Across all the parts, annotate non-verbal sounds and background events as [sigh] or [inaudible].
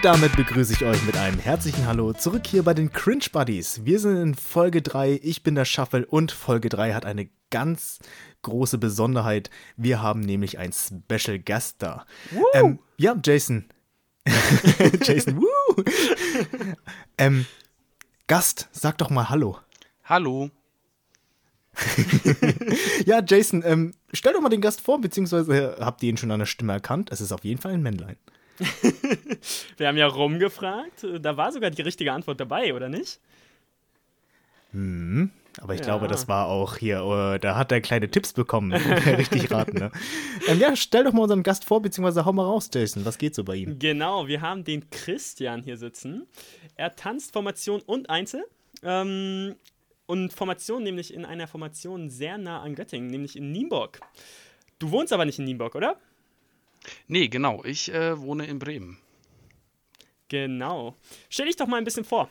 Und damit begrüße ich euch mit einem herzlichen Hallo zurück hier bei den Cringe Buddies. Wir sind in Folge 3, ich bin der Shuffle und Folge 3 hat eine ganz große Besonderheit. Wir haben nämlich einen Special Guest da. Ähm, ja, Jason. [laughs] Jason, woo! ähm, Gast, sag doch mal Hallo. Hallo. [laughs] ja, Jason, ähm, stell doch mal den Gast vor, beziehungsweise äh, habt ihr ihn schon an der Stimme erkannt? Es ist auf jeden Fall ein Männlein. [laughs] Wir haben ja rumgefragt, da war sogar die richtige Antwort dabei, oder nicht? Hm, aber ich ja. glaube, das war auch hier, uh, da hat er kleine Tipps bekommen. [laughs] Richtig raten, ne? Ähm, ja, stell doch mal unseren Gast vor, beziehungsweise hau mal raus, Jason. Was geht so bei ihm? Genau, wir haben den Christian hier sitzen. Er tanzt Formation und Einzel. Ähm, und Formation nämlich in einer Formation sehr nah an Göttingen, nämlich in Nienburg. Du wohnst aber nicht in Nienburg, oder? Nee, genau. Ich äh, wohne in Bremen. Genau. Stell dich doch mal ein bisschen vor.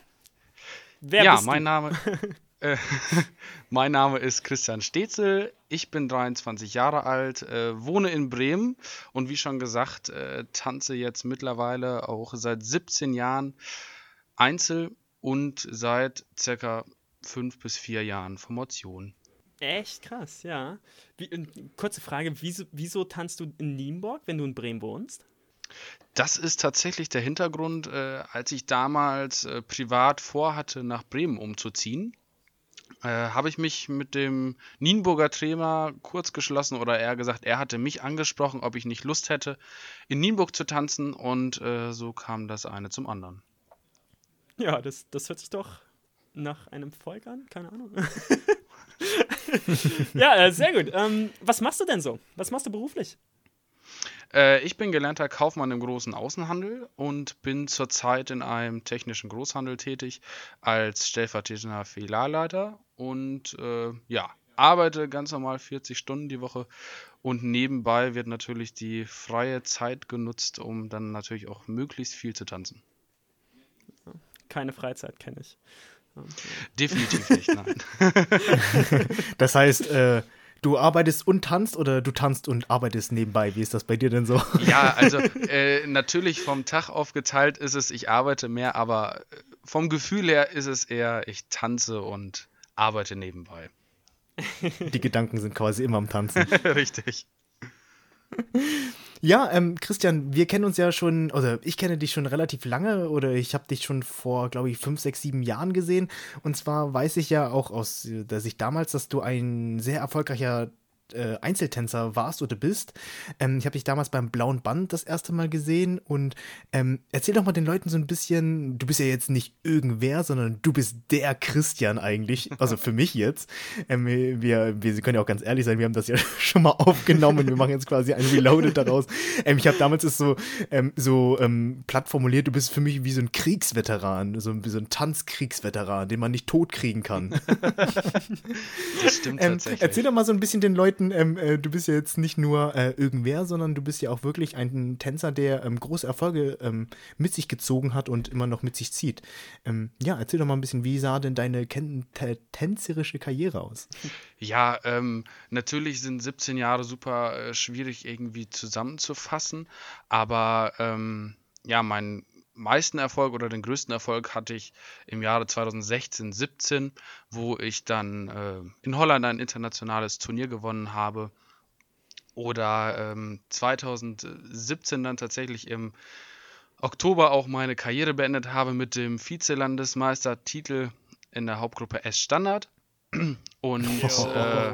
Wer ja, bist mein du? Name. [laughs] äh, [laughs] mein Name ist Christian Stetzel. Ich bin 23 Jahre alt, äh, wohne in Bremen und wie schon gesagt, äh, tanze jetzt mittlerweile auch seit 17 Jahren Einzel und seit circa fünf bis vier Jahren Formation. Echt krass, ja. Wie, kurze Frage, wieso, wieso tanzt du in Nienburg, wenn du in Bremen wohnst? Das ist tatsächlich der Hintergrund, äh, als ich damals äh, privat vorhatte, nach Bremen umzuziehen. Äh, habe ich mich mit dem Nienburger Trainer kurz geschlossen oder eher gesagt, er hatte mich angesprochen, ob ich nicht Lust hätte, in Nienburg zu tanzen und äh, so kam das eine zum anderen. Ja, das, das hört sich doch nach einem Volk an? Keine Ahnung. [laughs] [laughs] ja, äh, sehr gut. Ähm, was machst du denn so? Was machst du beruflich? Äh, ich bin gelernter Kaufmann im großen Außenhandel und bin zurzeit in einem technischen Großhandel tätig als stellvertretender Filialleiter und äh, ja, arbeite ganz normal 40 Stunden die Woche und nebenbei wird natürlich die freie Zeit genutzt, um dann natürlich auch möglichst viel zu tanzen. Keine Freizeit kenne ich. Definitiv nicht, nein. [laughs] das heißt, äh, du arbeitest und tanzt oder du tanzt und arbeitest nebenbei? Wie ist das bei dir denn so? Ja, also [laughs] äh, natürlich vom Tag aufgeteilt ist es, ich arbeite mehr, aber äh, vom Gefühl her ist es eher, ich tanze und arbeite nebenbei. Die Gedanken sind quasi immer am Tanzen. [laughs] Richtig. Ja, ähm, Christian, wir kennen uns ja schon, oder ich kenne dich schon relativ lange oder ich habe dich schon vor, glaube ich, fünf, sechs, sieben Jahren gesehen. Und zwar weiß ich ja auch aus der Sicht damals, dass du ein sehr erfolgreicher äh, Einzeltänzer warst oder bist. Ähm, ich habe dich damals beim Blauen Band das erste Mal gesehen und ähm, erzähl doch mal den Leuten so ein bisschen, du bist ja jetzt nicht irgendwer, sondern du bist der Christian eigentlich, also für mich jetzt. Ähm, wir, wir können ja auch ganz ehrlich sein, wir haben das ja [laughs] schon mal aufgenommen und wir machen jetzt quasi ein Reloaded daraus. Ähm, ich habe damals ist so, ähm, so ähm, platt formuliert, du bist für mich wie so ein Kriegsveteran, so wie so ein Tanzkriegsveteran, den man nicht totkriegen kann. [laughs] das stimmt tatsächlich. Erzähl doch mal so ein bisschen den Leuten, Leuten, ähm, äh, du bist ja jetzt nicht nur äh, irgendwer, sondern du bist ja auch wirklich ein Tänzer, der ähm, große Erfolge ähm, mit sich gezogen hat und immer noch mit sich zieht. Ähm, ja, erzähl doch mal ein bisschen, wie sah denn deine tänzerische Karriere aus? Ja, ähm, natürlich sind 17 Jahre super äh, schwierig irgendwie zusammenzufassen, aber ähm, ja, mein meisten Erfolg oder den größten Erfolg hatte ich im Jahre 2016, 17, wo ich dann äh, in Holland ein internationales Turnier gewonnen habe. Oder ähm, 2017 dann tatsächlich im Oktober auch meine Karriere beendet habe mit dem Vizelandesmeistertitel in der Hauptgruppe S Standard. Und [laughs] äh,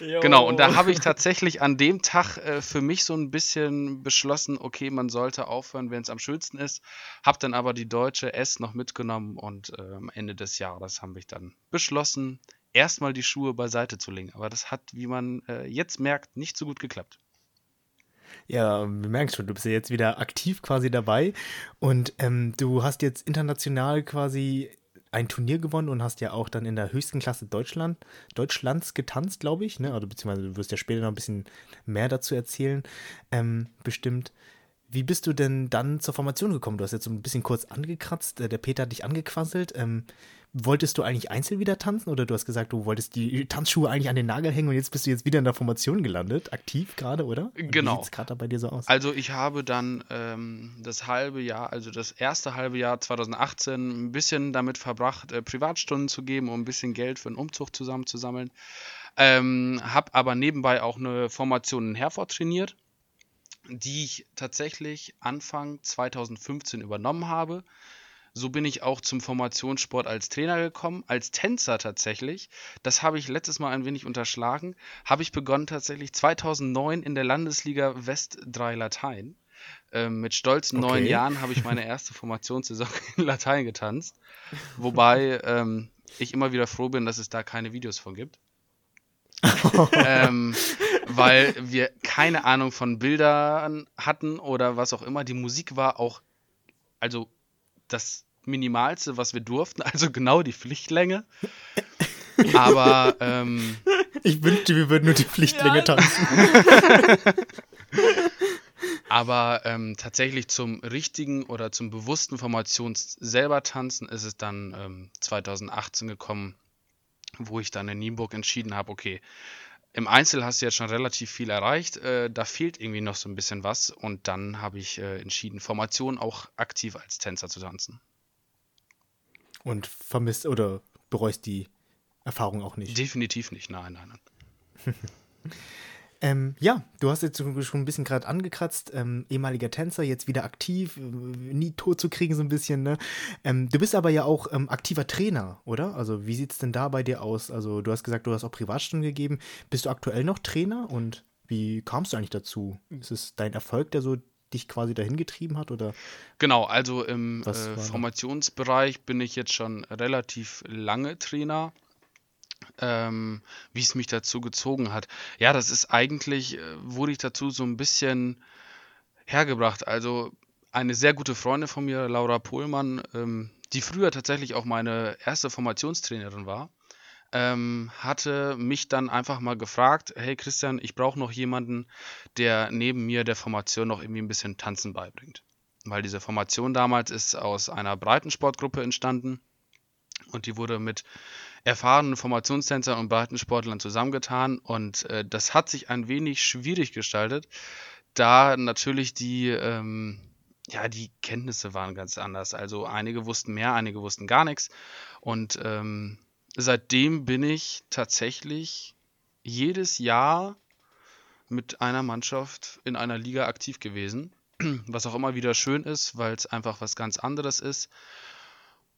[laughs] genau, und da habe ich tatsächlich an dem Tag äh, für mich so ein bisschen beschlossen, okay, man sollte aufhören, wenn es am schönsten ist. Habe dann aber die deutsche S noch mitgenommen und äh, am Ende des Jahres haben wir dann beschlossen, erstmal die Schuhe beiseite zu legen. Aber das hat, wie man äh, jetzt merkt, nicht so gut geklappt. Ja, wir merken schon, du bist ja jetzt wieder aktiv quasi dabei und ähm, du hast jetzt international quasi ein Turnier gewonnen und hast ja auch dann in der höchsten Klasse Deutschland, Deutschlands getanzt, glaube ich. Ne? Also, beziehungsweise du wirst ja später noch ein bisschen mehr dazu erzählen, ähm, bestimmt. Wie bist du denn dann zur Formation gekommen? Du hast jetzt so ein bisschen kurz angekratzt, äh, der Peter hat dich angequasselt. Ähm, wolltest du eigentlich einzeln wieder tanzen oder du hast gesagt, du wolltest die Tanzschuhe eigentlich an den Nagel hängen und jetzt bist du jetzt wieder in der Formation gelandet, aktiv gerade, oder? Genau. Wie sieht es gerade bei dir so aus? Also ich habe dann ähm, das halbe Jahr, also das erste halbe Jahr 2018 ein bisschen damit verbracht, äh, Privatstunden zu geben, um ein bisschen Geld für einen Umzug zusammenzusammeln. Ähm, habe aber nebenbei auch eine Formation in Herford trainiert, die ich tatsächlich Anfang 2015 übernommen habe so bin ich auch zum Formationssport als Trainer gekommen, als Tänzer tatsächlich. Das habe ich letztes Mal ein wenig unterschlagen. Habe ich begonnen tatsächlich 2009 in der Landesliga West 3 Latein. Ähm, mit stolzen okay. neun Jahren habe ich meine erste Formationssaison [laughs] in Latein getanzt. Wobei ähm, ich immer wieder froh bin, dass es da keine Videos von gibt. [laughs] ähm, weil wir keine Ahnung von Bildern hatten oder was auch immer. Die Musik war auch, also das Minimalste, was wir durften, [laughs] also genau die Pflichtlänge. Aber ähm, ich wünschte, wir würden nur die Pflichtlänge ja. tanzen. [laughs] Aber ähm, tatsächlich zum richtigen oder zum bewussten Formations selber tanzen ist es dann ähm, 2018 gekommen, wo ich dann in Nienburg entschieden habe, okay, im Einzel hast du jetzt schon relativ viel erreicht, äh, da fehlt irgendwie noch so ein bisschen was und dann habe ich äh, entschieden, Formation auch aktiv als Tänzer zu tanzen. Und vermisst oder bereust die Erfahrung auch nicht? Definitiv nicht, nein, nein, nein. [laughs] Ähm, ja, du hast jetzt schon ein bisschen gerade angekratzt, ähm, ehemaliger Tänzer, jetzt wieder aktiv, äh, nie tot zu kriegen so ein bisschen, ne? Ähm, du bist aber ja auch ähm, aktiver Trainer, oder? Also wie sieht es denn da bei dir aus? Also du hast gesagt, du hast auch Privatstunden gegeben. Bist du aktuell noch Trainer und wie kamst du eigentlich dazu? Ist es dein Erfolg, der so dich quasi dahin getrieben hat oder? Genau, also im äh, Formationsbereich bin ich jetzt schon relativ lange Trainer ähm, wie es mich dazu gezogen hat. Ja, das ist eigentlich, äh, wurde ich dazu so ein bisschen hergebracht. Also eine sehr gute Freundin von mir, Laura Pohlmann, ähm, die früher tatsächlich auch meine erste Formationstrainerin war, ähm, hatte mich dann einfach mal gefragt, hey Christian, ich brauche noch jemanden, der neben mir der Formation noch irgendwie ein bisschen Tanzen beibringt. Weil diese Formation damals ist aus einer Breitensportgruppe entstanden und die wurde mit erfahrenen Formationstänzern und Breitensportlern zusammengetan. Und äh, das hat sich ein wenig schwierig gestaltet, da natürlich die, ähm, ja, die Kenntnisse waren ganz anders. Also einige wussten mehr, einige wussten gar nichts. Und ähm, seitdem bin ich tatsächlich jedes Jahr mit einer Mannschaft in einer Liga aktiv gewesen, was auch immer wieder schön ist, weil es einfach was ganz anderes ist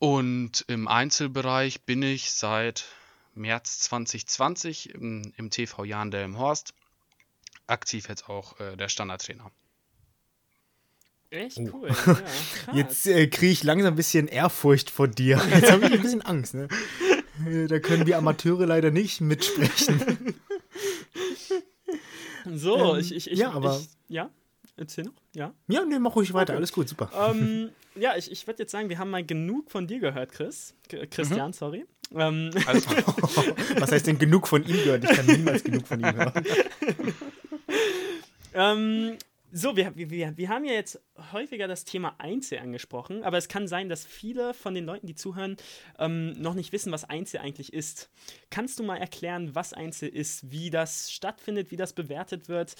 und im Einzelbereich bin ich seit März 2020 im, im TV Jan Delmhorst aktiv jetzt auch äh, der Standardtrainer. Echt oh. cool. Oh. [laughs] Ja, jetzt äh, kriege ich langsam ein bisschen Ehrfurcht vor dir. [laughs] Jetzt habe ich ein bisschen Angst. Ne? Äh, da können wir Amateure leider nicht mitsprechen. [laughs] So, ähm, ich, ich, ich, ja, aber ich, ja, erzähl noch, ja. Ja, nee, mach ruhig weiter, okay. alles gut, super. Ähm, [laughs] ja, ich, ich würde jetzt sagen, wir haben mal genug von dir gehört, Chris. Christian, mhm. sorry. Ähm. Also, [laughs] [laughs] was heißt denn genug von ihm gehört? Ich kann niemals genug von ihm hören. ähm, so, wir, wir, wir haben ja jetzt häufiger das Thema Einzel angesprochen, aber es kann sein, dass viele von den Leuten, die zuhören, ähm, noch nicht wissen, was Einzel eigentlich ist. Kannst du mal erklären, was Einzel ist, wie das stattfindet, wie das bewertet wird,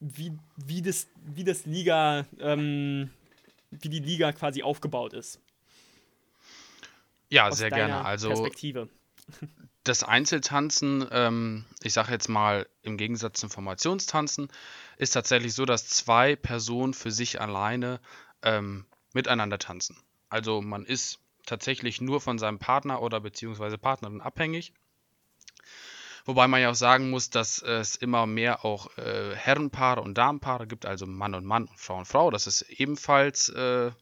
wie, wie, das, wie das Liga, ähm, wie die Liga quasi aufgebaut ist. Ja, Aus sehr gerne. Also Perspektive. das Einzeltanzen, ähm, ich sage jetzt mal im Gegensatz zum Formationstanzen, ist tatsächlich so, dass zwei Personen für sich alleine ähm, miteinander tanzen. Also man ist tatsächlich nur von seinem Partner oder beziehungsweise Partnerin abhängig. Wobei man ja auch sagen muss, dass es immer mehr auch äh, Herrenpaare und Damenpaare gibt, also Mann und Mann und Frau und Frau. Das ist ebenfalls äh,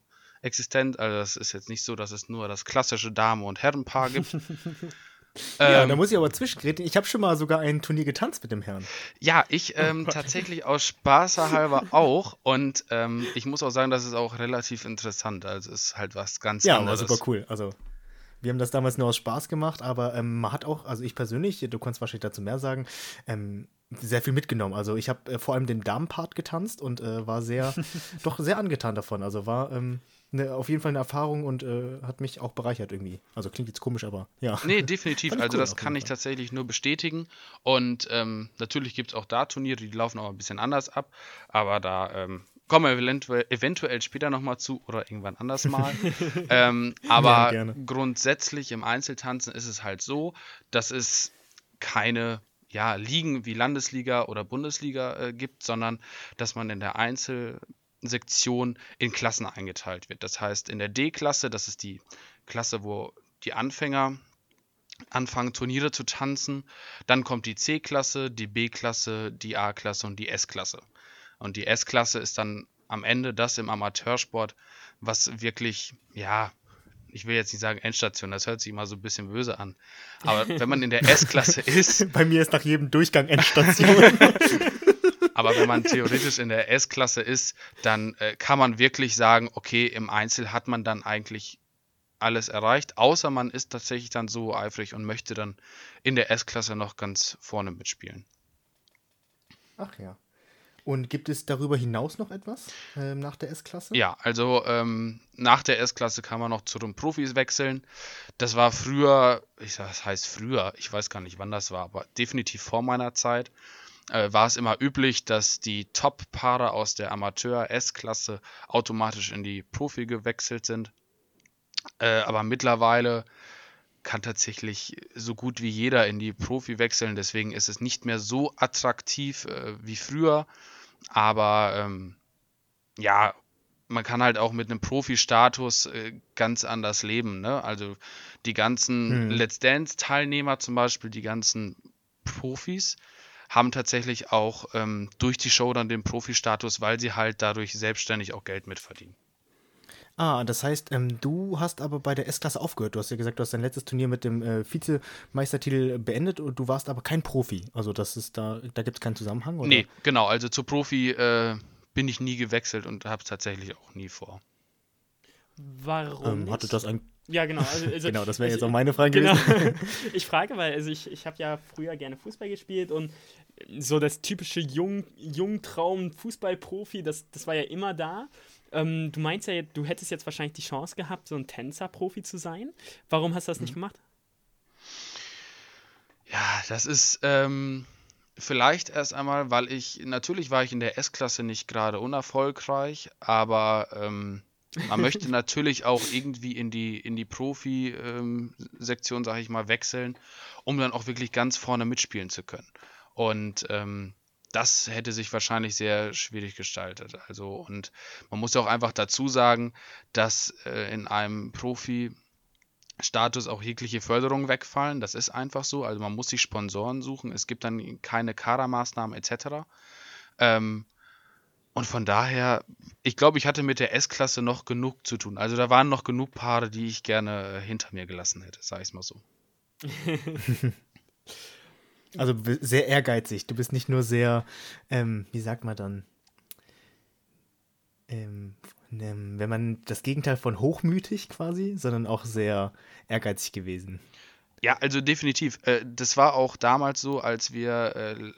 existent. Also es ist jetzt nicht so, dass es nur das klassische Dame- und Herrenpaar gibt. [laughs] ja, ähm, da muss ich aber zwischenreden. Ich habe schon mal sogar ein Turnier getanzt mit dem Herrn. Ja, ich ähm, oh tatsächlich aus Spaß halber [laughs] auch. Und ähm, ich muss auch sagen, das ist auch relativ interessant. Also es ist halt was ganz ja, anderes. Ja, super cool. Also wir haben das damals nur aus Spaß gemacht, aber ähm, man hat auch, also ich persönlich, du kannst wahrscheinlich dazu mehr sagen, ähm, sehr viel mitgenommen. Also ich habe äh, vor allem den Damenpart getanzt und äh, war sehr, [laughs] doch sehr angetan davon. Also war ähm, ne, auf jeden Fall eine Erfahrung und äh, hat mich auch bereichert irgendwie. Also klingt jetzt komisch, aber ja. Nee, definitiv. Also cool das kann ich tatsächlich nur bestätigen. Und ähm, natürlich gibt es auch da Turniere, die laufen auch ein bisschen anders ab. Aber da ähm, kommen wir eventuell, eventuell später nochmal zu oder irgendwann anders mal. [laughs] ähm, aber ja, grundsätzlich im Einzeltanzen ist es halt so, dass es keine ja, Ligen wie Landesliga oder Bundesliga äh, gibt, sondern dass man in der Einzelsektion in Klassen eingeteilt wird. Das heißt, in der D-Klasse, das ist die Klasse, wo die Anfänger anfangen, Turniere zu tanzen. Dann kommt die C-Klasse, die B-Klasse, die A-Klasse und die S-Klasse. Und die S-Klasse ist dann am Ende das im Amateursport, was wirklich, ja, ich will jetzt nicht sagen Endstation, das hört sich immer so ein bisschen böse an. Aber [laughs] wenn man in der S-Klasse ist. Bei mir ist nach jedem Durchgang Endstation. [laughs] Aber wenn man theoretisch in der S-Klasse ist, dann äh, kann man wirklich sagen, okay, im Einzel hat man dann eigentlich alles erreicht, außer man ist tatsächlich dann so eifrig und möchte dann in der S-Klasse noch ganz vorne mitspielen. Ach ja. Und gibt es darüber hinaus noch etwas ähm, nach der S-Klasse? Ja, also ähm, nach der S-Klasse kann man noch zu den Profis wechseln. Das war früher, ich sag, das heißt früher, ich weiß gar nicht, wann das war, aber definitiv vor meiner Zeit äh, war es immer üblich, dass die Top-Paare aus der Amateur-S-Klasse automatisch in die Profi gewechselt sind. Äh, aber mittlerweile kann tatsächlich so gut wie jeder in die Profi wechseln. Deswegen ist es nicht mehr so attraktiv äh, wie früher. Aber ähm, ja, man kann halt auch mit einem Profi-Status äh, ganz anders leben. Ne? Also die ganzen hm. Let's Dance-Teilnehmer zum Beispiel, die ganzen Profis, haben tatsächlich auch ähm, durch die Show dann den Profi-Status, weil sie halt dadurch selbstständig auch Geld mitverdienen. Ah, das heißt, ähm, du hast aber bei der S-Klasse aufgehört. Du hast ja gesagt, du hast dein letztes Turnier mit dem äh, Vizemeistertitel beendet und du warst aber kein Profi. Also das ist da, da gibt es keinen Zusammenhang, oder? Nee, genau. Also zu Profi äh, bin ich nie gewechselt und habe es tatsächlich auch nie vor. Warum? Ähm, hatte das ein ja, genau. Also, [laughs] also genau, das wäre jetzt auch meine Frage genau. gewesen. [laughs] ich frage, weil also ich, ich habe ja früher gerne Fußball gespielt und so das typische Jung, Jungtraum Fußballprofi, das, das war ja immer da. Ähm, du meinst ja, du hättest jetzt wahrscheinlich die Chance gehabt, so ein Tänzerprofi zu sein. Warum hast du das mhm. nicht gemacht? Ja, das ist ähm, vielleicht erst einmal, weil ich, natürlich war ich in der S-Klasse nicht gerade unerfolgreich, aber ähm, man möchte [laughs] natürlich auch irgendwie in die, in die Profi-Sektion, ähm, sage ich mal, wechseln, um dann auch wirklich ganz vorne mitspielen zu können. Und ähm, das hätte sich wahrscheinlich sehr schwierig gestaltet. Also, und man muss ja auch einfach dazu sagen, dass äh, in einem Profi-Status auch jegliche Förderungen wegfallen. Das ist einfach so. Also man muss sich Sponsoren suchen. Es gibt dann keine Kadermaßnahmen etc. Ähm, und von daher, ich glaube, ich hatte mit der S-Klasse noch genug zu tun. Also da waren noch genug Paare, die ich gerne hinter mir gelassen hätte, sage ich es mal so. [laughs] Also sehr ehrgeizig. Du bist nicht nur sehr, ähm, wie sagt man dann? Ähm, ähm, wenn man das Gegenteil von hochmütig quasi, sondern auch sehr ehrgeizig gewesen. Ja, also definitiv. Äh, das war auch damals so, als wir äh,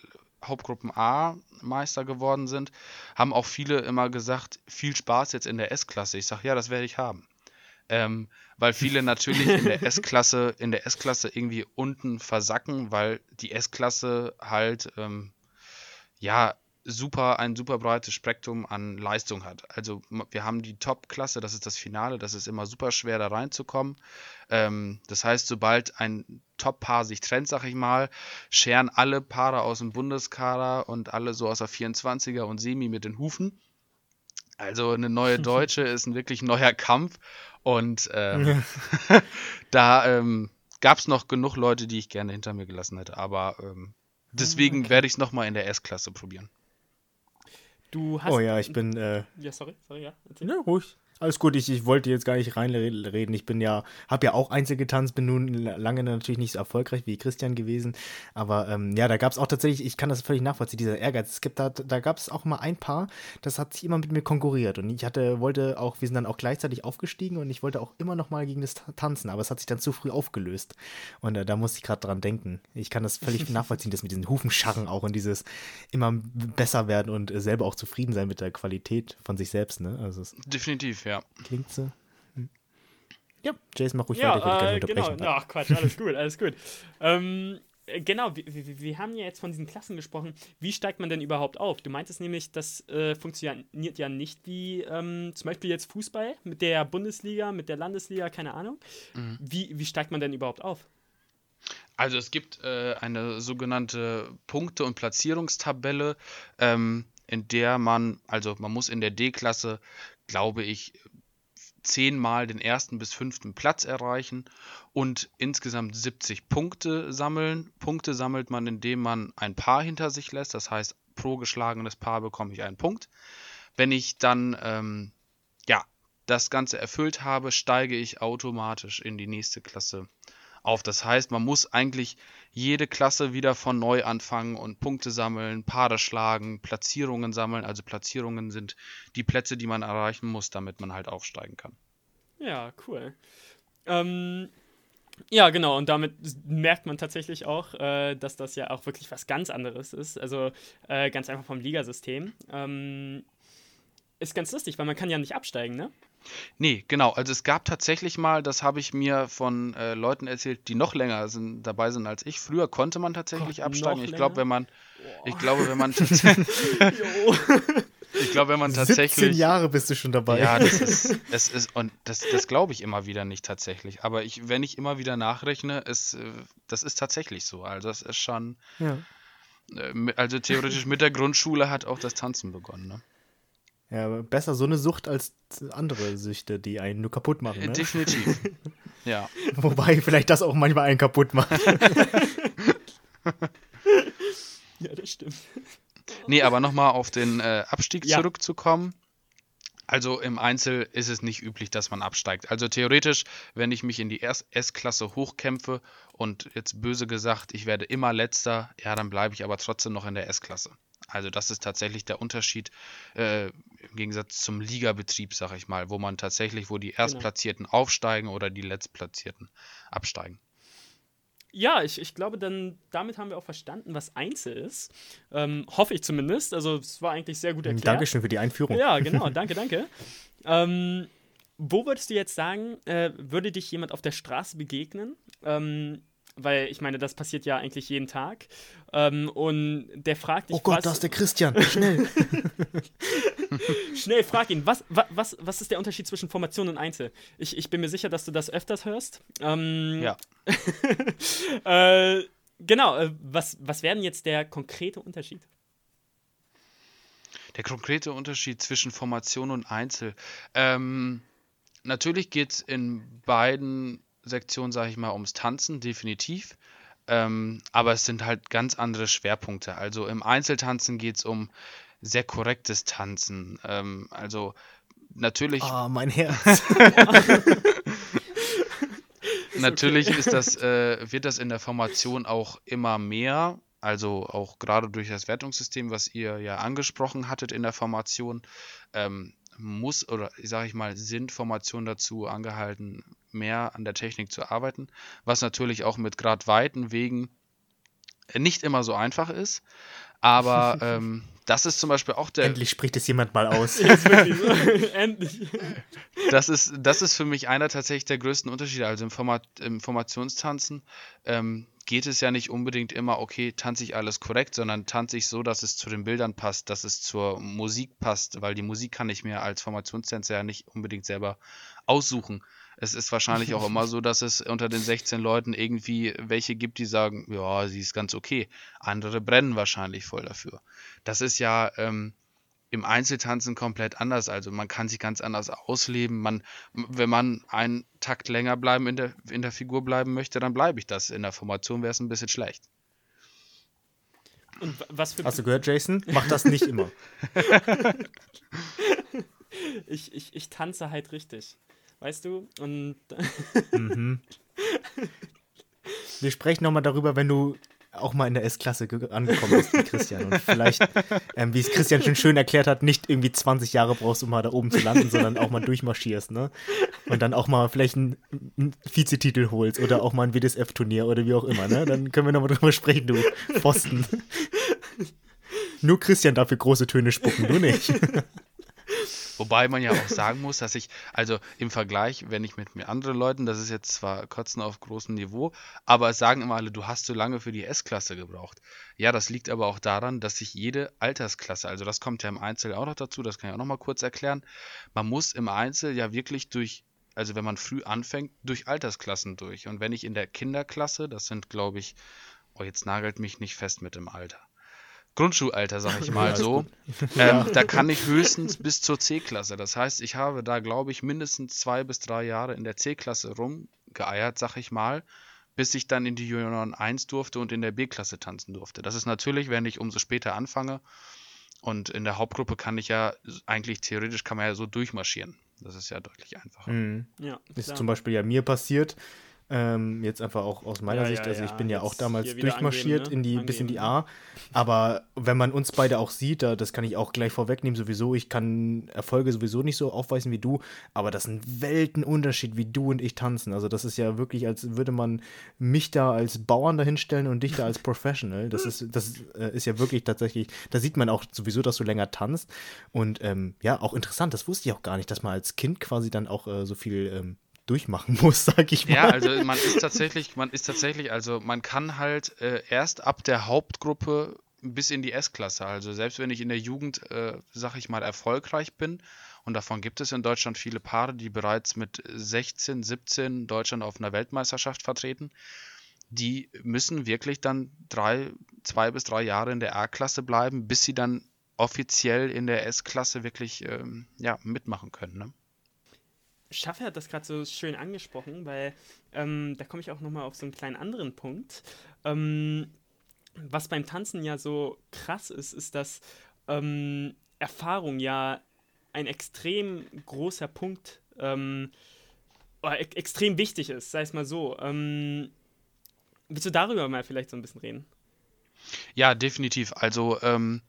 Hauptgruppen A Meister geworden sind, haben auch viele immer gesagt, viel Spaß jetzt in der S-Klasse. Ich sage, ja, das werde ich haben. Ähm, weil viele natürlich in der S-Klasse, in der S-Klasse irgendwie unten versacken, weil die S-Klasse halt ähm, ja super ein super breites Spektrum an Leistung hat. Also wir haben die Top-Klasse, das ist das Finale, das ist immer super schwer da reinzukommen. Ähm, das heißt, sobald ein Top-Paar sich trennt, sag ich mal, scheren alle Paare aus dem Bundeskader und alle so aus der 24er und Semi mit den Hufen. Also eine [laughs] neue Deutsche ist ein wirklich neuer Kampf und ähm, [laughs] da ähm, gab es noch genug Leute, die ich gerne hinter mir gelassen hätte. Aber ähm, deswegen okay. werde ich es nochmal in der S-Klasse probieren. Du hast. Oh ja, ich bin. Äh, ja, sorry, sorry, ja. Ja, ruhig. Alles gut, ich, ich wollte jetzt gar nicht reinreden. Ich bin ja, habe ja auch Einzel getanzt, bin nun lange natürlich nicht so erfolgreich wie Christian gewesen. Aber ähm, ja, da gab es auch tatsächlich, ich kann das völlig nachvollziehen, dieser Ehrgeiz. Es gibt da, da gab es auch mal ein Paar, das hat sich immer mit mir konkurriert. Und ich hatte, wollte auch, wir sind dann auch gleichzeitig aufgestiegen und ich wollte auch immer noch mal gegen das tanzen, aber es hat sich dann zu früh aufgelöst. Und äh, da musste ich gerade dran denken. Ich kann das völlig [laughs] nachvollziehen, das mit diesen Hufenscharren auch und dieses immer besser werden und äh, selber auch zufrieden sein mit der Qualität von sich selbst. Ne? Also Definitiv, ja. Klingt so. Hm. Ja, Jason, mach ruhig ja, weiter, ich äh, Genau, ach Quatsch, alles gut, alles gut. ähm, äh, Genau, wir, wir, wir, haben ja jetzt von diesen Klassen gesprochen. Wie steigt man denn überhaupt auf? Du meintest nämlich, das äh, funktioniert ja nicht wie ähm, zum Beispiel jetzt Fußball mit der Bundesliga, mit der Landesliga, keine Ahnung. Mhm. Wie, wie steigt man denn überhaupt auf? Also es gibt äh, eine sogenannte Punkte- und Platzierungstabelle, ähm, in der man, also man muss in der D-Klasse, glaube ich, zehnmal den ersten bis fünften Platz erreichen und insgesamt 70 Punkte sammeln. Punkte sammelt man, indem man ein Paar hinter sich lässt. Das heißt, pro geschlagenes Paar bekomme ich einen Punkt. Wenn ich dann ähm, ja, das Ganze erfüllt habe, steige ich automatisch in die nächste Klasse auf. Das heißt, man muss eigentlich jede Klasse wieder von neu anfangen und Punkte sammeln, Paare schlagen, Platzierungen sammeln. Also Platzierungen sind die Plätze, die man erreichen muss, damit man halt aufsteigen kann. Ja, cool. Ähm, ja, genau, und damit merkt man tatsächlich auch, äh, dass das ja auch wirklich was ganz anderes ist. Also äh, ganz einfach vom Ligasystem. Ähm, ist ganz lustig, weil man kann ja nicht absteigen, ne? Nee, genau. Also es gab tatsächlich mal, das habe ich mir von äh, Leuten erzählt, die noch länger sind, dabei sind als ich. Früher konnte man tatsächlich Gott, absteigen. Ich glaube, wenn man, [laughs] [laughs] ich glaube, wenn man Ich glaube, wenn man tatsächlich. 17 Jahre bist du schon dabei. Ja, das [laughs] ist, es ist, und das, das glaube ich immer wieder nicht tatsächlich. Aber ich, wenn ich immer wieder nachrechne, ist, äh, das ist tatsächlich so. Also, das ist schon. Ja. Äh, also, theoretisch mit der Grundschule hat auch das Tanzen begonnen, ne? Ja, besser so eine Sucht als andere Süchte, die einen nur kaputt machen. Ne? Definitiv. [laughs] ja. Wobei vielleicht das auch manchmal einen kaputt macht. [laughs] ja, das stimmt. Nee, aber nochmal auf den äh, Abstieg ja. zurückzukommen. Also im Einzel ist es nicht üblich, dass man absteigt. Also theoretisch, wenn ich mich in die S-Klasse hochkämpfe und jetzt böse gesagt, ich werde immer letzter, ja, dann bleibe ich aber trotzdem noch in der S-Klasse. Also das ist tatsächlich der Unterschied äh, im Gegensatz zum Ligabetrieb, sag ich mal, wo man tatsächlich, wo die genau. Erstplatzierten genau. aufsteigen oder die Letztplatzierten absteigen. Ja, ich, ich glaube, dann damit haben wir auch verstanden, was Einzel ist. Ähm, hoffe ich zumindest. Also es war eigentlich sehr gut erklärt. Dankeschön für die Einführung. Ja, genau, [laughs] danke, danke. ähm, wo würdest du jetzt sagen, äh, würde dich jemand auf der Straße begegnen? Ähm, weil ich meine, das passiert ja eigentlich jeden Tag. Ähm, und der fragt dich. Oh Gott, was, da ist der Christian, schnell. [laughs] schnell, frag ihn, was, was, was ist der Unterschied zwischen Formation und Einzel? Ich, ich bin mir sicher, dass du das öfters hörst. Ähm, ja. [laughs] äh, genau, äh, was, was wäre denn jetzt der konkrete Unterschied? Der konkrete Unterschied zwischen Formation und Einzel. Ähm, natürlich geht es in beiden Sektion, sage ich mal, ums Tanzen, definitiv. Ähm, aber es sind halt ganz andere Schwerpunkte. Also im Einzeltanzen geht es um sehr korrektes Tanzen. Ähm, also natürlich. Oh, mein Herz. [laughs] natürlich ist das, äh, wird das in der Formation auch immer mehr. Also auch gerade durch das Wertungssystem, was ihr ja angesprochen hattet in der Formation, ähm, muss oder sage ich mal, sind Formationen dazu angehalten, mehr an der Technik zu arbeiten, was natürlich auch mit gerade weiten Wegen nicht immer so einfach ist. Aber [laughs] ähm, das ist zum Beispiel auch der. Endlich spricht es jemand mal aus. [laughs] [laughs] Endlich. Das ist, das ist für mich einer tatsächlich der größten Unterschiede. Also im, Format, im Formationstanzen ähm, geht es ja nicht unbedingt immer, okay, tanze ich alles korrekt, sondern tanze ich so, dass es zu den Bildern passt, dass es zur Musik passt, weil die Musik kann ich mir als Formationstänzer ja nicht unbedingt selber aussuchen. Es ist wahrscheinlich auch immer so, dass es unter den 16 Leuten irgendwie welche gibt, die sagen, ja, sie ist ganz okay. Andere brennen wahrscheinlich voll dafür. Das ist ja ähm, im Einzeltanzen komplett anders. Also man kann sich ganz anders ausleben. Man, wenn man einen Takt länger bleiben in der, in der Figur bleiben möchte, dann bleibe ich das. In der Formation wäre es ein bisschen schlecht. Hast du gehört, Jason? Mach das nicht immer. [laughs] ich, ich, ich tanze halt richtig. Weißt du? Und. mhm. Wir sprechen nochmal darüber, wenn du auch mal in der S-Klasse angekommen bist, wie Christian. Und vielleicht, ähm, wie es Christian schon schön erklärt hat, nicht irgendwie 20 Jahre brauchst, um mal da oben zu landen, sondern auch mal durchmarschierst, ne? Und dann auch mal vielleicht einen, einen Vizetitel holst oder auch mal ein WDSF-Turnier oder wie auch immer, ne? Dann können wir nochmal drüber sprechen, du Pfosten. Nur Christian darf für große Töne spucken, du nicht. Wobei man ja auch sagen muss, dass ich, also im Vergleich, wenn ich mit mir anderen Leuten, das ist jetzt zwar Kotzen auf großem Niveau, aber es sagen immer alle, du hast so lange für die S-Klasse gebraucht. Ja, das liegt aber auch daran, dass sich jede Altersklasse, also das kommt ja im Einzel auch noch dazu, das kann ich auch noch mal kurz erklären, man muss im Einzel ja wirklich durch also wenn man früh anfängt, durch Altersklassen durch. Und wenn ich in der Kinderklasse, das sind glaube ich, oh jetzt nagelt mich nicht fest mit dem Alter, Grundschulalter, sag ich mal so. Ähm, da kann ich höchstens bis zur C-Klasse. Das heißt, ich habe da, glaube ich, mindestens zwei bis drei Jahre in der C-Klasse rumgeeiert, sag ich mal, bis ich dann in die Junioren 1 durfte und in der B-Klasse tanzen durfte. Das ist natürlich, wenn ich umso später anfange. Und in der Hauptgruppe kann ich ja eigentlich theoretisch kann man ja so durchmarschieren. Das ist ja deutlich einfacher. Mhm. Ja, ist zum Beispiel ja mir passiert. Ähm, jetzt einfach auch aus meiner ja, Sicht. Ja, also ich bin ja auch damals durchmarschiert angeben, ne? in die, bis in die A. Aber wenn man uns beide auch sieht, da, das kann ich auch gleich vorwegnehmen, sowieso, ich kann Erfolge sowieso nicht so aufweisen wie du, aber das ist ein Weltenunterschied, wie du und ich tanzen. Also das ist ja wirklich, als würde man mich da als Bauern dahinstellen und dich da als [laughs] Professional. Das ist, das äh, ist ja wirklich tatsächlich, da sieht man auch sowieso, dass du länger tanzt. Und ähm, ja, auch interessant, das wusste ich auch gar nicht, dass man als Kind quasi dann auch äh, so viel ähm, durchmachen [laughs] muss, sag ich mal. Ja, also man ist tatsächlich, man ist tatsächlich, also man kann halt äh, erst ab der Hauptgruppe bis in die S-Klasse, also selbst wenn ich in der Jugend, äh, sag ich mal, erfolgreich bin, und davon gibt es in Deutschland viele Paare, die bereits mit 16, 17 Deutschland auf einer Weltmeisterschaft vertreten, die müssen wirklich dann drei, zwei bis drei Jahre in der A-Klasse bleiben, bis sie dann offiziell in der S-Klasse wirklich ähm, ja, mitmachen können. Ne? Schaffe hat das gerade so schön angesprochen, weil ähm, da komme ich auch nochmal auf so einen kleinen anderen Punkt. Ähm, was beim Tanzen ja so krass ist, ist, dass ähm, Erfahrung ja ein extrem großer Punkt ähm, oder e extrem wichtig ist, sei es mal so. Ähm, willst du darüber mal vielleicht so ein bisschen reden? Ja, definitiv. Also ähm,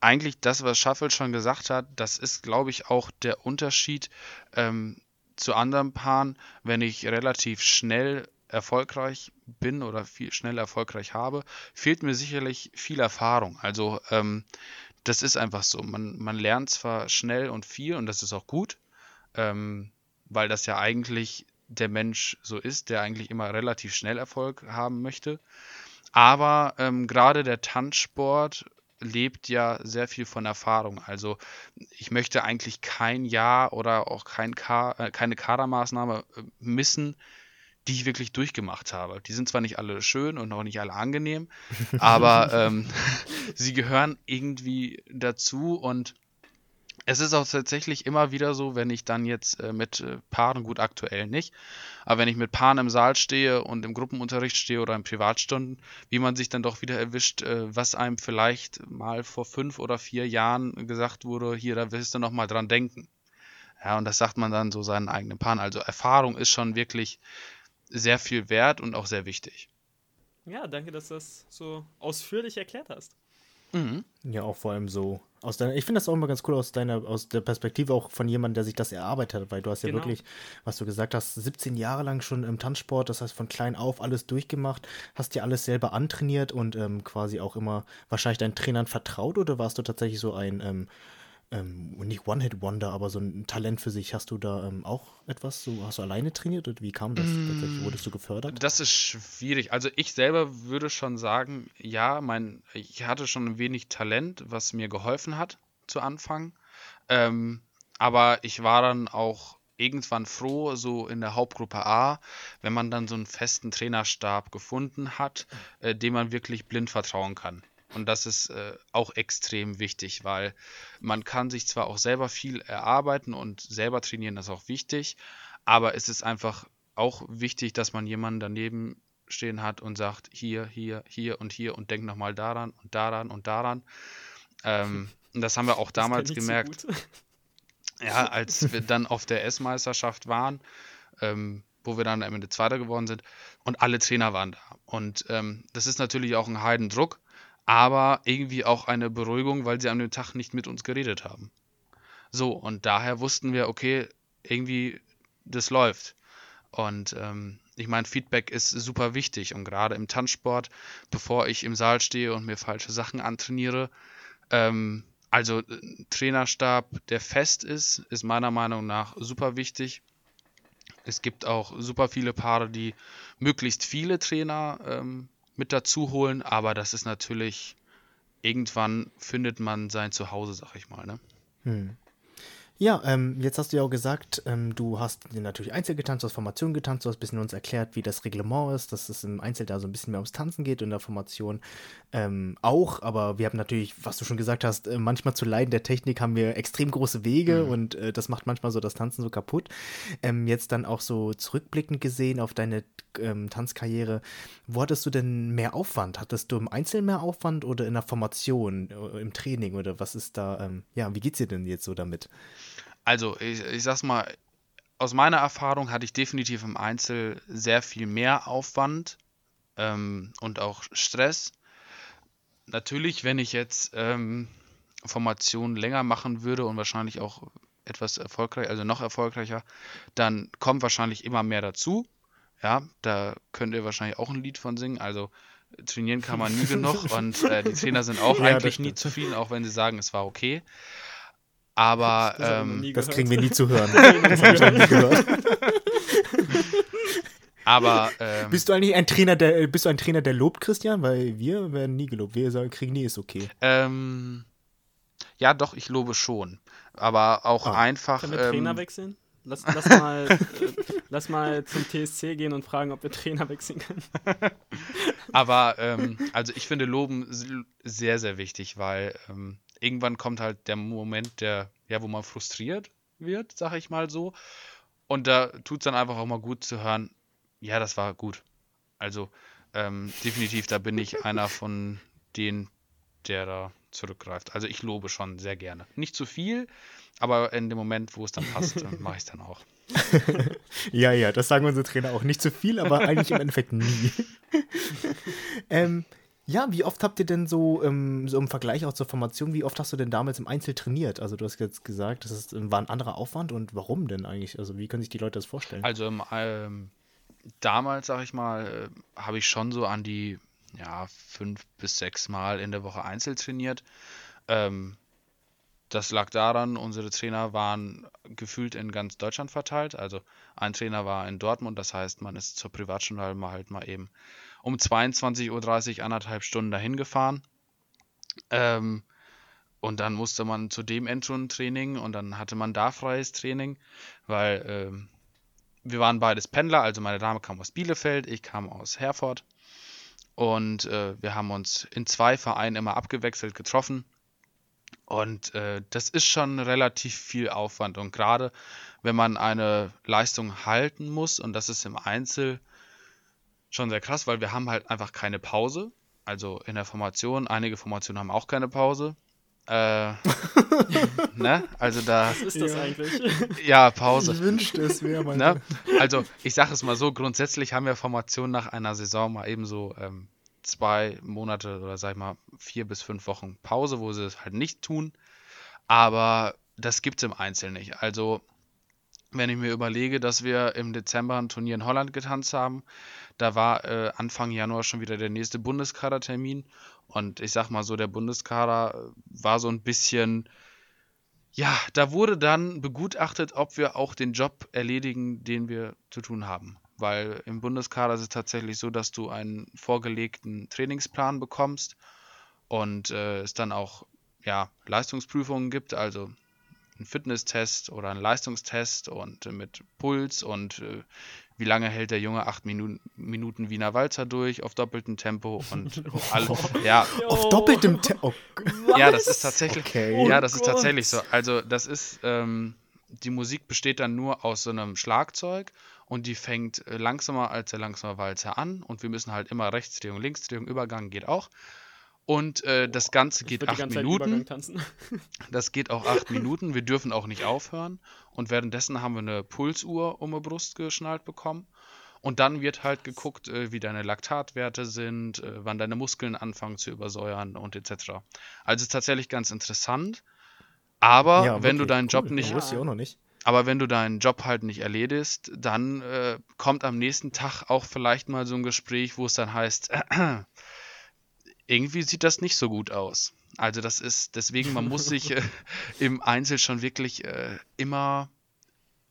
eigentlich das, was Shuffle schon gesagt hat, das ist, glaube ich, auch der Unterschied ähm, zu anderen Paaren, wenn ich relativ schnell erfolgreich bin oder viel schnell erfolgreich habe, fehlt mir sicherlich viel Erfahrung. Also ähm, das ist einfach so. Man, man lernt zwar schnell und viel und das ist auch gut, ähm, weil das ja eigentlich der Mensch so ist, der eigentlich immer relativ schnell Erfolg haben möchte. Aber ähm, gerade der Tanzsport lebt ja sehr viel von Erfahrung. Also ich möchte eigentlich kein Jahr oder auch kein K, äh, keine Kadermaßnahme äh, missen, die ich wirklich durchgemacht habe. Die sind zwar nicht alle schön und auch nicht alle angenehm, [laughs] aber ähm, [laughs] sie gehören irgendwie dazu und es ist auch tatsächlich immer wieder so, wenn ich dann jetzt äh, mit äh, Paaren, gut aktuell nicht, aber wenn ich mit Paaren im Saal stehe und im Gruppenunterricht stehe oder in Privatstunden, wie man sich dann doch wieder erwischt, äh, was einem vielleicht mal vor fünf oder vier Jahren gesagt wurde, hier, da willst du noch mal dran denken. Ja, und das sagt man dann so seinen eigenen Paaren. Also Erfahrung ist schon wirklich sehr viel wert und auch sehr wichtig. Ja, danke, dass du das so ausführlich erklärt hast. Mhm. Ja, auch vor allem so aus deiner, ich finde das auch immer ganz cool aus deiner, aus der Perspektive auch von jemandem, der sich das erarbeitet hat, weil du hast ja genau. wirklich, was du gesagt hast, 17 Jahre lang schon im Tanzsport, das heißt von klein auf alles durchgemacht, hast dir alles selber antrainiert und ähm, quasi auch immer wahrscheinlich deinen Trainern vertraut oder warst du tatsächlich so ein ähm, ähm, nicht One-Hit-Wonder, aber so ein Talent für sich. Hast du da ähm, auch etwas? So, hast du alleine trainiert oder wie kam das? Mm, Wurdest du gefördert? Das ist schwierig. Also ich selber würde schon sagen, ja, mein, ich hatte schon ein wenig Talent, was mir geholfen hat zu Anfang. Ähm, aber ich war dann auch irgendwann froh, so in der Hauptgruppe A, wenn man dann so einen festen Trainerstab gefunden hat, äh, dem man wirklich blind vertrauen kann. Und das ist äh, auch extrem wichtig, weil man kann sich zwar auch selber viel erarbeiten und selber trainieren, das ist auch wichtig, aber es ist einfach auch wichtig, dass man jemanden daneben stehen hat und sagt, hier, hier, hier und hier und denk nochmal daran und daran und daran. Ähm, [laughs] und das haben wir auch damals gemerkt. So [laughs] Ja, als wir dann auf der S-Meisterschaft waren, ähm, wo wir dann am Ende Zweiter geworden sind und alle Trainer waren da. Und ähm, das ist natürlich auch ein Heidendruck, aber irgendwie auch eine Beruhigung, weil sie an dem Tag nicht mit uns geredet haben. So, und daher wussten wir, okay, irgendwie, das läuft. Und ähm, ich meine, Feedback ist super wichtig und gerade im Tanzsport, bevor ich im Saal stehe und mir falsche Sachen antrainiere, ähm, also Trainerstab, der fest ist, ist meiner Meinung nach super wichtig. Es gibt auch super viele Paare, die möglichst viele Trainer ähm, mit dazu holen, aber das ist natürlich, irgendwann findet man sein Zuhause, sag ich mal. Ne? Hm. Ja, ähm, jetzt hast du ja auch gesagt, ähm, du hast natürlich Einzel getanzt, du hast Formation getanzt, du hast ein bisschen uns erklärt, wie das Reglement ist, dass es im Einzel da so ein bisschen mehr ums Tanzen geht und in der Formation ähm, auch, aber wir haben natürlich, was du schon gesagt hast, äh, manchmal zu leiden der Technik haben wir extrem große Wege mhm. und äh, das macht manchmal so das Tanzen so kaputt. Ähm, jetzt dann auch so zurückblickend gesehen auf deine ähm, Tanzkarriere, wo hattest du denn mehr Aufwand? Hattest du im Einzel mehr Aufwand oder in der Formation, äh, im Training oder was ist da, ähm, ja, wie geht's dir denn jetzt so damit? Also, ich, ich sag's mal, aus meiner Erfahrung hatte ich definitiv im Einzel sehr viel mehr Aufwand ähm, und auch Stress. Natürlich, wenn ich jetzt ähm, Formationen länger machen würde und wahrscheinlich auch etwas erfolgreich, also noch erfolgreicher, dann kommt wahrscheinlich immer mehr dazu. Ja, da könnt ihr wahrscheinlich auch ein Lied von singen. Also trainieren kann man nie [laughs] genug und äh, die Trainer sind [laughs] auch ja, eigentlich nie zufrieden, auch wenn sie sagen, es war okay. Aber das, ähm, das kriegen wir nie zu hören. [laughs] das habe ich noch nie gehört. [laughs] [laughs] Aber ähm, bist du eigentlich ein Trainer, der bist du ein Trainer, der lobt Christian? Weil wir werden nie gelobt. Wir sagen, kriegen nie ist okay. Ähm, ja, doch, ich lobe schon. Aber auch ah. einfach. Können wir ähm, Trainer wechseln? Lass, lass, mal, äh, lass mal zum TSC gehen und fragen, ob wir Trainer wechseln können. Aber ähm, also ich finde Loben sehr, sehr wichtig, weil ähm, irgendwann kommt halt der Moment, der, ja, wo man frustriert wird, sag ich mal so. Und da tut es dann einfach auch mal gut zu hören, ja, das war gut. Also ähm, definitiv, da bin ich einer von denen, der da zurückgreift. Also ich lobe schon sehr gerne. Nicht zu viel, aber in dem Moment, wo es dann passt, mache ich es dann auch. [laughs] ja, ja, das sagen unsere Trainer auch. Nicht zu viel, aber eigentlich im Endeffekt nie. [laughs] ähm, ja, wie oft habt ihr denn so, ähm, so im Vergleich auch zur Formation, wie oft hast du denn damals im Einzel trainiert? Also du hast jetzt gesagt, das ist, war ein anderer Aufwand und warum denn eigentlich? Also wie können sich die Leute das vorstellen? Also ähm, damals, sag ich mal, äh, habe ich schon so an die ja, fünf bis sechs Mal in der Woche Einzel trainiert. Ähm, das lag daran, unsere Trainer waren gefühlt in ganz Deutschland verteilt. Also ein Trainer war in Dortmund, das heißt, man ist zur Privatstunde halt mal eben um 22.30 Uhr anderthalb Stunden dahin gefahren. Ähm, und dann musste man zu dem Endrundentraining und dann hatte man da freies Training, weil ähm, wir waren beides Pendler, also meine Dame kam aus Bielefeld, ich kam aus Herford. Und äh, wir haben uns in zwei Vereinen immer abgewechselt getroffen. Und äh, das ist schon relativ viel Aufwand. Und gerade wenn man eine Leistung halten muss, und das ist im Einzel schon sehr krass, weil wir haben halt einfach keine Pause. Also in der Formation, einige Formationen haben auch keine Pause. Äh, [laughs] ne? Also da. Was ist das ja. eigentlich? Ja, Pause. Ich wünschte, es wäre mal. Ne? Also ich sage es mal so: Grundsätzlich haben wir Formationen nach einer Saison mal eben so ähm, zwei Monate oder sag ich mal vier bis fünf Wochen Pause, wo sie es halt nicht tun. Aber das gibt es im Einzelnen nicht. Also wenn ich mir überlege, dass wir im Dezember ein Turnier in Holland getanzt haben, da war äh, Anfang Januar schon wieder der nächste Bundeskadertermin und ich sag mal so, der Bundeskader äh, war so ein bisschen, ja, da wurde dann begutachtet, ob wir auch den Job erledigen, den wir zu tun haben. Weil im Bundeskader ist es tatsächlich so, dass du einen vorgelegten Trainingsplan bekommst und äh, es dann auch ja, Leistungsprüfungen gibt, also einen Fitnesstest oder einen Leistungstest und äh, mit Puls und äh, wie lange hält der Junge acht Minuten, Minuten Wiener Walzer durch auf doppeltem Tempo und [laughs] alle, ja. Auf doppeltem Tempo? [laughs] Oh, ja, das ist tatsächlich, okay. ja, das oh ist tatsächlich so. Also das ist, ähm, die Musik besteht dann nur aus so einem Schlagzeug und die fängt äh, langsamer als der langsame Walzer an und wir müssen halt immer Rechtsdrehung, Linksdrehung, Übergang geht auch Und äh, das Ganze geht acht Minuten. tanzen. [laughs] Das geht auch acht Minuten. Wir dürfen auch nicht aufhören. Und währenddessen haben wir eine Pulsuhr um die Brust geschnallt bekommen. Und dann wird halt geguckt, äh, wie deine Laktatwerte sind, äh, wann deine Muskeln anfangen zu übersäuern und etc. Also es ist tatsächlich ganz interessant. Aber Ja, wenn du deinen Job cool. nicht Das wusste ich auch noch nicht. aber wenn du deinen Job halt nicht erledigst, dann äh, kommt am nächsten Tag auch vielleicht mal so ein Gespräch, wo es dann heißt, irgendwie sieht das nicht so gut aus. Also das ist, deswegen, man muss sich [laughs] äh, im Einzel schon wirklich äh, immer,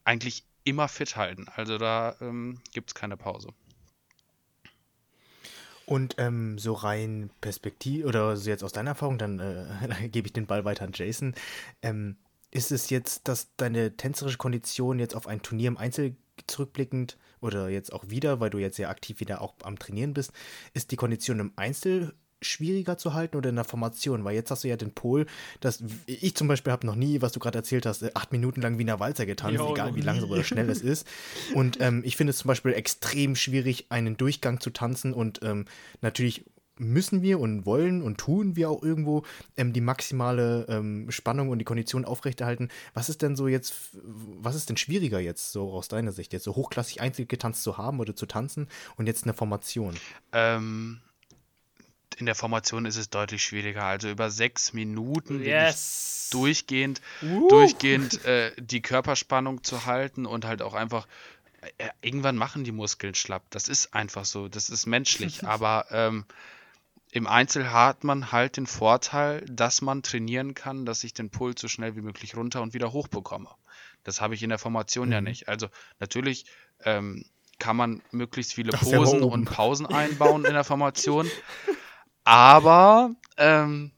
eigentlich immer fit halten. Also da ähm, gibt es keine Pause. Und ähm, so rein Perspektiv oder so jetzt aus deiner Erfahrung, dann äh, [laughs] gebe ich den Ball weiter an Jason. Ähm, ist es jetzt, dass deine tänzerische Kondition jetzt auf ein Turnier im Einzel zurückblickend oder jetzt auch wieder, weil du jetzt sehr aktiv wieder auch am Trainieren bist, ist die Kondition im Einzel schwieriger zu halten oder in der Formation? Weil jetzt hast du ja den Pol, dass ich zum Beispiel habe noch nie, was du gerade erzählt hast, äh, acht Minuten lang Wiener Walzer getanzt, Jo, egal wie langsam oder schnell es ist. Und ähm, ich finde es zum Beispiel extrem schwierig, einen Durchgang zu tanzen und ähm, natürlich müssen wir und wollen und tun wir auch irgendwo ähm, die maximale ähm, Spannung und die Kondition aufrechterhalten. Was ist denn so jetzt, was ist denn schwieriger jetzt so aus deiner Sicht, jetzt so hochklassig einzeln getanzt zu haben oder zu tanzen und jetzt eine Formation? Ähm, in der Formation ist es deutlich schwieriger. Also über sechs Minuten Yes. durchgehend Uh. durchgehend [laughs] äh, die Körperspannung zu halten und halt auch einfach, äh, irgendwann machen die Muskeln schlapp. Das ist einfach so, das ist menschlich. [laughs] Aber ähm, im Einzel hat man halt den Vorteil, dass man trainieren kann, dass ich den Puls so schnell wie möglich runter und wieder hoch bekomme. Das habe ich in der Formation ja Mhm. nicht. Also natürlich ähm, kann man möglichst viele ja Posen und Pausen einbauen in der Formation. [laughs] Aber ähm,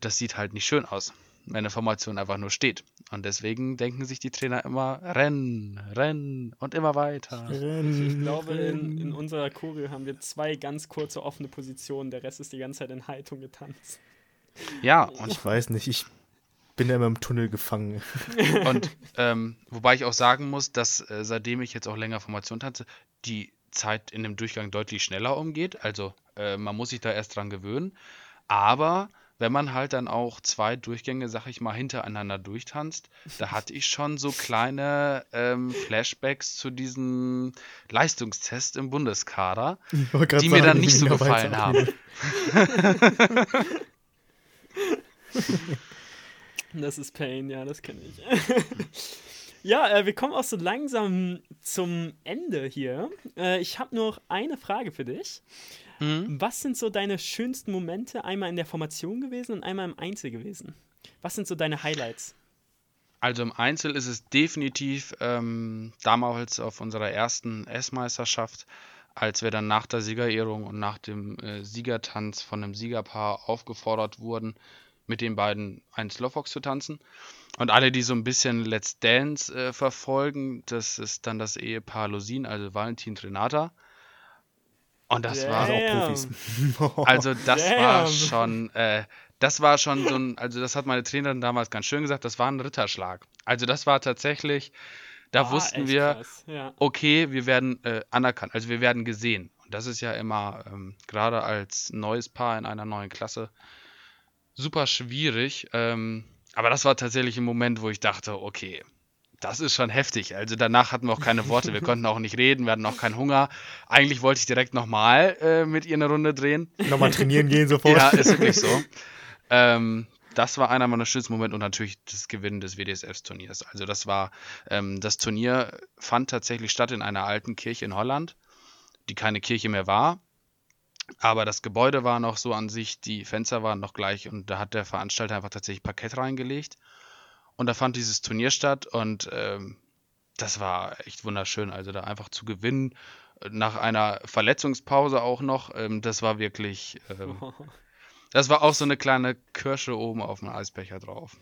das sieht halt nicht schön aus, wenn eine Formation einfach nur steht. Und deswegen denken sich die Trainer immer, rennen, rennen und immer weiter. Ich glaube, in, in unserer Choreo haben wir zwei ganz kurze offene Positionen. Der Rest ist die ganze Zeit in Haltung getanzt. Ja, und, Ich weiß nicht, ich bin ja immer im Tunnel gefangen. [laughs] und ähm, wobei ich auch sagen muss, dass äh, seitdem ich jetzt auch länger Formation tanze, die Zeit in dem Durchgang deutlich schneller umgeht. Also äh, man muss sich da erst dran gewöhnen. Aber wenn man halt dann auch zwei Durchgänge, sag ich mal, hintereinander durchtanzt, da [laughs] hatte ich schon so kleine ähm, Flashbacks zu diesem Leistungstest im Bundeskader, die mir dann sagen, nicht so gefallen haben. [laughs] Das ist Pain, ja, das kenne ich. [laughs] ja, äh, wir kommen auch so langsam zum Ende hier. Äh, ich habe noch eine Frage für dich. Mhm. Was sind so deine schönsten Momente einmal in der Formation gewesen und einmal im Einzel gewesen? Was sind so deine Highlights? Also im Einzel ist es definitiv ähm, damals auf unserer ersten S-Meisterschaft, als wir dann nach der Siegerehrung und nach dem äh, Siegertanz von einem Siegerpaar aufgefordert wurden, mit den beiden einen Slowfox zu tanzen. Und alle, die so ein bisschen Let's Dance äh, verfolgen, das ist dann das Ehepaar Losin, also Valentin Renata. Und das Yeah. war Also auch Damn. Profis. [laughs] also das war Damn. schon, äh, das war schon so ein, also das hat meine Trainerin damals ganz schön gesagt, das war ein Ritterschlag. Also das war tatsächlich, da Ah, wussten wir, Ja. okay, wir werden äh, anerkannt, also wir werden gesehen. Und das ist ja immer, ähm, gerade als neues Paar in einer neuen Klasse, super schwierig. Ähm, aber das war tatsächlich ein Moment, wo ich dachte, okay, das ist schon heftig. Also danach hatten wir auch keine Worte, wir konnten auch nicht reden, wir hatten auch keinen Hunger. Eigentlich wollte ich direkt nochmal äh, mit ihr eine Runde drehen. Nochmal trainieren gehen sofort. Ja, ist wirklich so. ähm, das war einer meiner schönsten Momente und natürlich das Gewinnen des WDSF-Turniers. Also das war, ähm, das Turnier fand tatsächlich statt in einer alten Kirche in Holland, die keine Kirche mehr war. Aber das Gebäude war noch so an sich, die Fenster waren noch gleich und da hat der Veranstalter einfach tatsächlich Parkett reingelegt. Und da fand dieses Turnier statt und ähm, das war echt wunderschön. Also da einfach zu gewinnen, nach einer Verletzungspause auch noch, ähm, das war wirklich, ähm, [laughs] das war auch so eine kleine Kirsche oben auf dem Eisbecher drauf.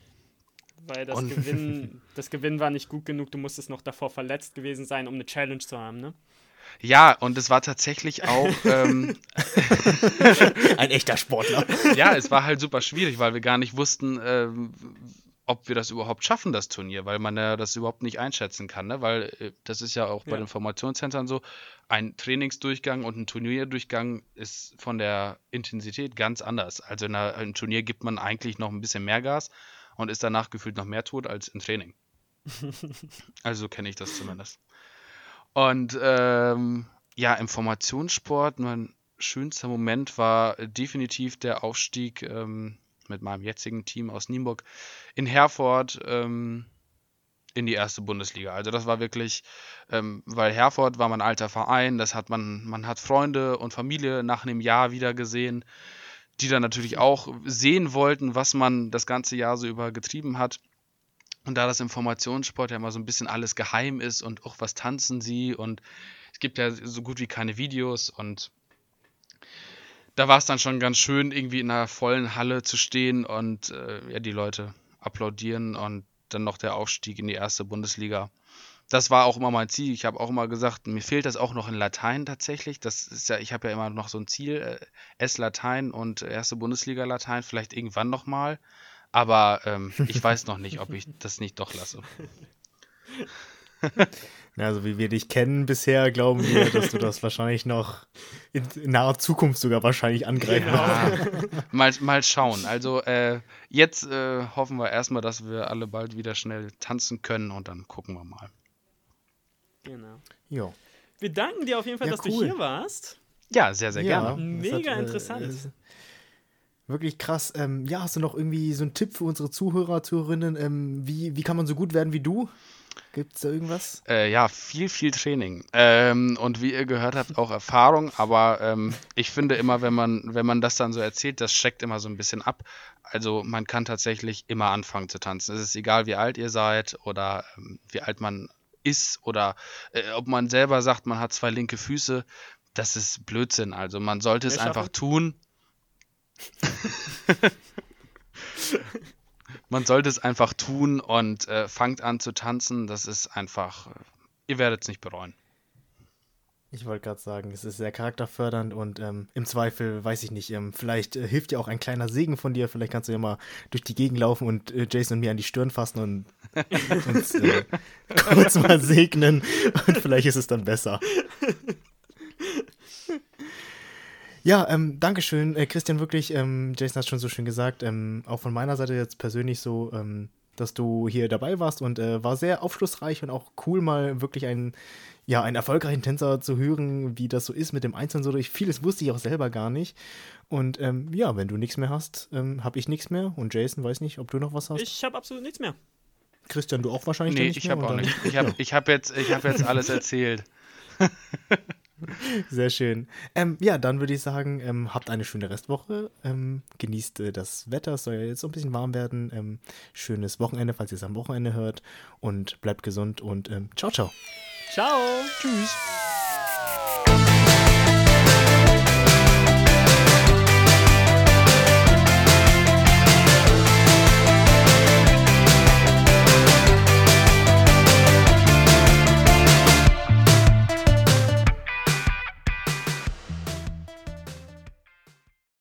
Weil das Und- Gewinn, [laughs] das Gewinn war nicht gut genug, du musstest noch davor verletzt gewesen sein, um eine Challenge zu haben, ne? Ja, und es war tatsächlich auch, [laughs] ähm, Ein echter Sportler. ja, es war halt super schwierig, weil wir gar nicht wussten, ähm, ob wir das überhaupt schaffen, das Turnier, weil man ja das überhaupt nicht einschätzen kann, ne? weil äh, das ist ja auch bei Ja. den Formationszentren so, ein Trainingsdurchgang und ein Turnierdurchgang ist von der Intensität ganz anders. Also in einer, im Turnier gibt man eigentlich noch ein bisschen mehr Gas und ist danach gefühlt noch mehr tot als im Training. [laughs] also kenne ich das zumindest. Und ähm, ja, im Formationssport, mein schönster Moment war definitiv der Aufstieg ähm, mit meinem jetzigen Team aus Nienburg in Herford ähm, in die erste Bundesliga. Also das war wirklich, ähm, weil Herford war mein alter Verein, das hat man, man hat Freunde und Familie nach einem Jahr wieder gesehen, die dann natürlich auch sehen wollten, was man das ganze Jahr so über getrieben hat. Und da das im Formationssport ja immer so ein bisschen alles geheim ist und auch was tanzen sie und es gibt ja so gut wie keine Videos und da war es dann schon ganz schön, irgendwie in einer vollen Halle zu stehen und äh, ja, die Leute applaudieren und dann noch der Aufstieg in die erste Bundesliga. Das war auch immer mein Ziel. Ich habe auch immer gesagt, mir fehlt das auch noch in Latein tatsächlich. Das ist ja, ich habe ja immer noch so ein Ziel, äh, S Latein und erste Bundesliga Latein, vielleicht irgendwann nochmal. Aber ähm, ich weiß noch nicht, ob ich das nicht doch lasse. [laughs] Also wie wir dich kennen bisher, glauben wir, dass du das wahrscheinlich noch in, in naher Zukunft sogar wahrscheinlich angreifen. Ah, [laughs] mal, mal schauen. Also äh, jetzt äh, hoffen wir erstmal, dass wir alle bald wieder schnell tanzen können und dann gucken wir mal. Genau. Ja. Wir danken dir auf jeden Fall, Ja, dass du cool. hier warst. Ja, sehr, sehr Ja, gerne. Mega hat, äh, interessant. ist Wirklich krass. Ähm, ja, hast du noch irgendwie so einen Tipp für unsere Zuhörer, Zuhörerinnen? Ähm, wie, wie kann man so gut werden wie du? Gibt es da irgendwas? Äh, ja, viel, viel Training. Ähm, und wie ihr gehört habt, auch Erfahrung. Aber ähm, ich finde immer, wenn man, wenn man das dann so erzählt, das schreckt immer so ein bisschen ab. Also man kann tatsächlich immer anfangen zu tanzen. Es ist egal, wie alt ihr seid oder ähm, wie alt man ist oder äh, ob man selber sagt, man hat zwei linke Füße. Das ist Blödsinn. Also man sollte es einfach tun. [laughs] [laughs] man sollte es einfach tun und äh, fangt an zu tanzen. Das ist einfach, äh, ihr werdet es nicht bereuen. Ich wollte gerade sagen, es ist sehr charakterfördernd und ähm, im Zweifel, weiß ich nicht, ähm, vielleicht äh, hilft dir auch ein kleiner Segen von dir. Vielleicht kannst du ja mal durch die Gegend laufen und äh, Jason und mir an die Stirn fassen und [laughs] uns äh, kurz mal segnen und vielleicht ist es dann besser. Ja, ähm, Dankeschön, äh, Christian, wirklich. Ähm, Jason hat schon so schön gesagt. Ähm, auch von meiner Seite jetzt persönlich so, ähm, dass du hier dabei warst und äh, war sehr aufschlussreich und auch cool, mal wirklich einen, ja, einen erfolgreichen Tänzer zu hören, wie das so ist mit dem Einzelnen so durch. Vieles wusste ich auch selber gar nicht. Und ähm, ja, wenn du nichts mehr hast, ähm, habe ich nichts mehr. Und Jason, weiß nicht, ob du noch was hast. Ich habe absolut nichts mehr. Christian, du auch wahrscheinlich Nee, nicht ich habe auch dann- nicht. Ich [laughs] habe ich hab jetzt, ich hab jetzt alles erzählt. [laughs] Sehr schön. Ähm, ja, dann würde ich sagen, ähm, habt eine schöne Restwoche. Ähm, genießt äh, das Wetter. Es soll ja jetzt so ein bisschen warm werden. Ähm, schönes Wochenende, falls ihr es am Wochenende hört. Und bleibt gesund und ähm, ciao, ciao. Ciao. Tschüss.